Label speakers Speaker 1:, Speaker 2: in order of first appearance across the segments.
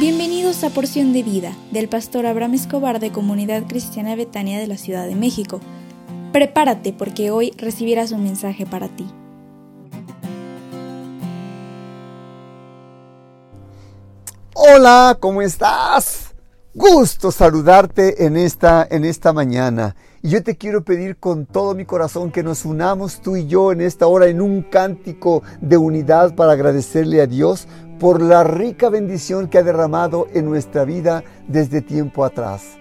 Speaker 1: Bienvenidos a Porción de Vida del pastor Abraham Escobar de Comunidad Cristiana Betania de la Ciudad de México. Prepárate porque hoy recibirás un mensaje para ti.
Speaker 2: Hola, ¿cómo estás? Gusto saludarte en esta, en esta mañana. Y yo te quiero pedir con todo mi corazón que nos unamos tú y yo en esta hora en un cántico de unidad para agradecerle a Dios por la rica bendición que ha derramado en nuestra vida desde tiempo atrás.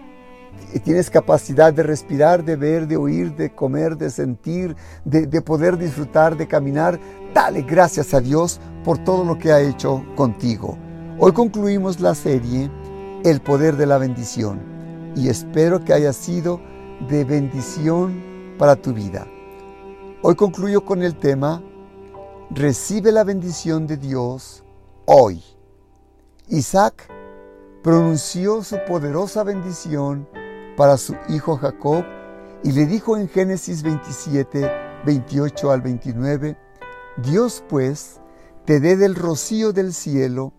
Speaker 2: Tienes capacidad de respirar, de ver, de oír, de comer, de sentir, de, de poder disfrutar, de caminar. Dale gracias a Dios por todo lo que ha hecho contigo. Hoy concluimos la serie El poder de la bendición y espero que haya sido de bendición para tu vida. Hoy concluyo con el tema Recibe la bendición de Dios hoy. Isaac pronunció su poderosa bendición para su hijo Jacob y le dijo en Génesis 27, 28 al 29, Dios pues te dé del rocío del cielo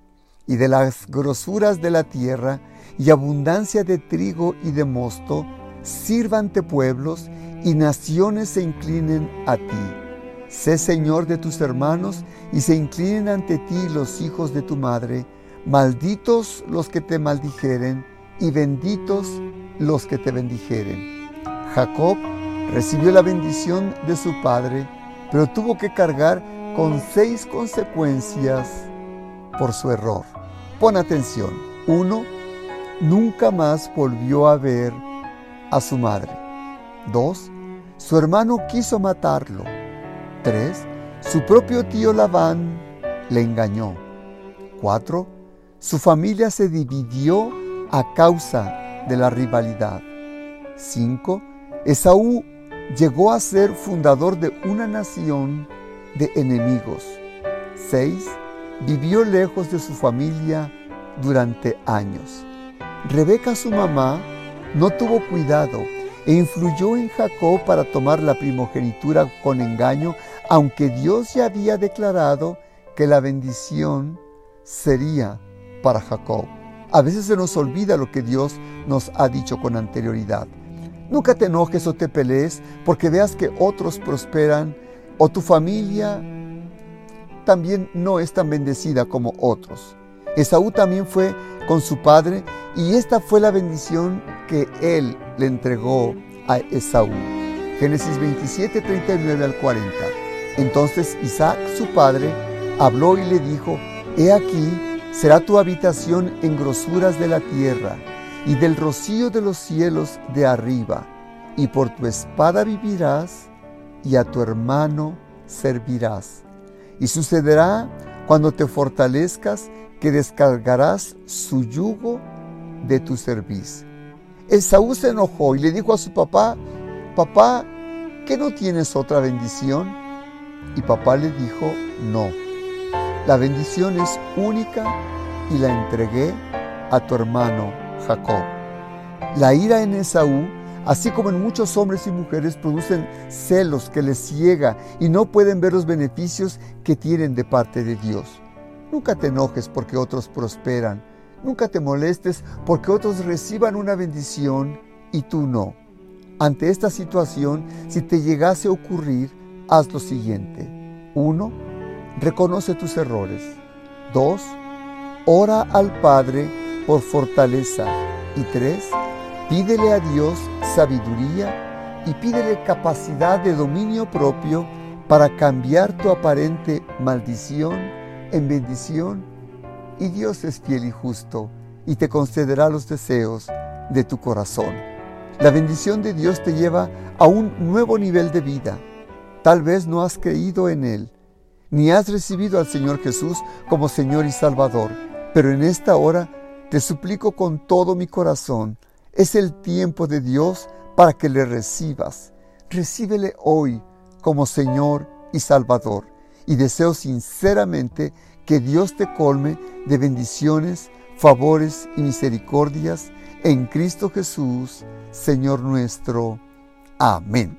Speaker 2: y de las grosuras de la tierra y abundancia de trigo y de mosto, sirvante pueblos y naciones se inclinen a ti. Sé Señor de tus hermanos y se inclinen ante ti los hijos de tu madre. Malditos los que te maldijeren y benditos los que te bendijeren. Jacob recibió la bendición de su padre, pero tuvo que cargar con seis consecuencias por su error. Pon atención. Uno, nunca más volvió a ver a su madre. Dos, su hermano quiso matarlo. 3. Su propio tío Labán le engañó. 4. Su familia se dividió a causa de la rivalidad. 5. Esaú llegó a ser fundador de una nación de enemigos. 6. Vivió lejos de su familia durante años. Rebeca, su mamá, no tuvo cuidado e influyó en Jacob para tomar la primogenitura con engaño, aunque Dios ya había declarado que la bendición sería para Jacob. A veces se nos olvida lo que Dios nos ha dicho con anterioridad. Nunca te enojes o te pelees porque veas que otros prosperan o tu familia también no es tan bendecida como otros. Esaú también fue con su padre y esta fue la bendición que él le entregó a Esaú. Génesis 27, 39 al 40. Entonces Isaac, su padre, habló y le dijo, He aquí, será tu habitación en grosuras de la tierra y del rocío de los cielos de arriba, y por tu espada vivirás y a tu hermano servirás. Y sucederá cuando te fortalezcas que descargarás su yugo de tu servicio. Esaú se enojó y le dijo a su papá, papá, ¿que no tienes otra bendición? Y papá le dijo, no, la bendición es única y la entregué a tu hermano Jacob. La ira en Esaú, así como en muchos hombres y mujeres, producen celos que les ciega y no pueden ver los beneficios que tienen de parte de Dios. Nunca te enojes porque otros prosperan Nunca te molestes porque otros reciban una bendición y tú no. Ante esta situación, si te llegase a ocurrir, haz lo siguiente. 1. Reconoce tus errores. 2. Ora al Padre por fortaleza. Y 3. Pídele a Dios sabiduría y pídele capacidad de dominio propio para cambiar tu aparente maldición en bendición y Dios es fiel y justo y te concederá los deseos de tu corazón. La bendición de Dios te lleva a un nuevo nivel de vida. Tal vez no has creído en Él, ni has recibido al Señor Jesús como Señor y Salvador, pero en esta hora te suplico con todo mi corazón, es el tiempo de Dios para que le recibas. Recíbele hoy como Señor y Salvador. Y deseo sinceramente que Dios te colme de bendiciones, favores y misericordias en Cristo Jesús, Señor nuestro. Amén.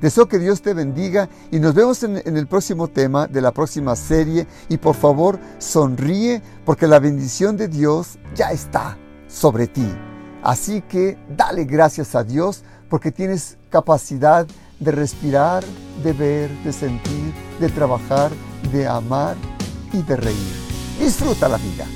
Speaker 2: Deseo que Dios te bendiga y nos vemos en, el próximo tema de la próxima serie. Y por favor, sonríe porque la bendición de Dios ya está sobre ti. Así que dale gracias a Dios porque tienes capacidad de respirar, de ver, de sentir, de trabajar, de amar y de reír. Disfruta la vida.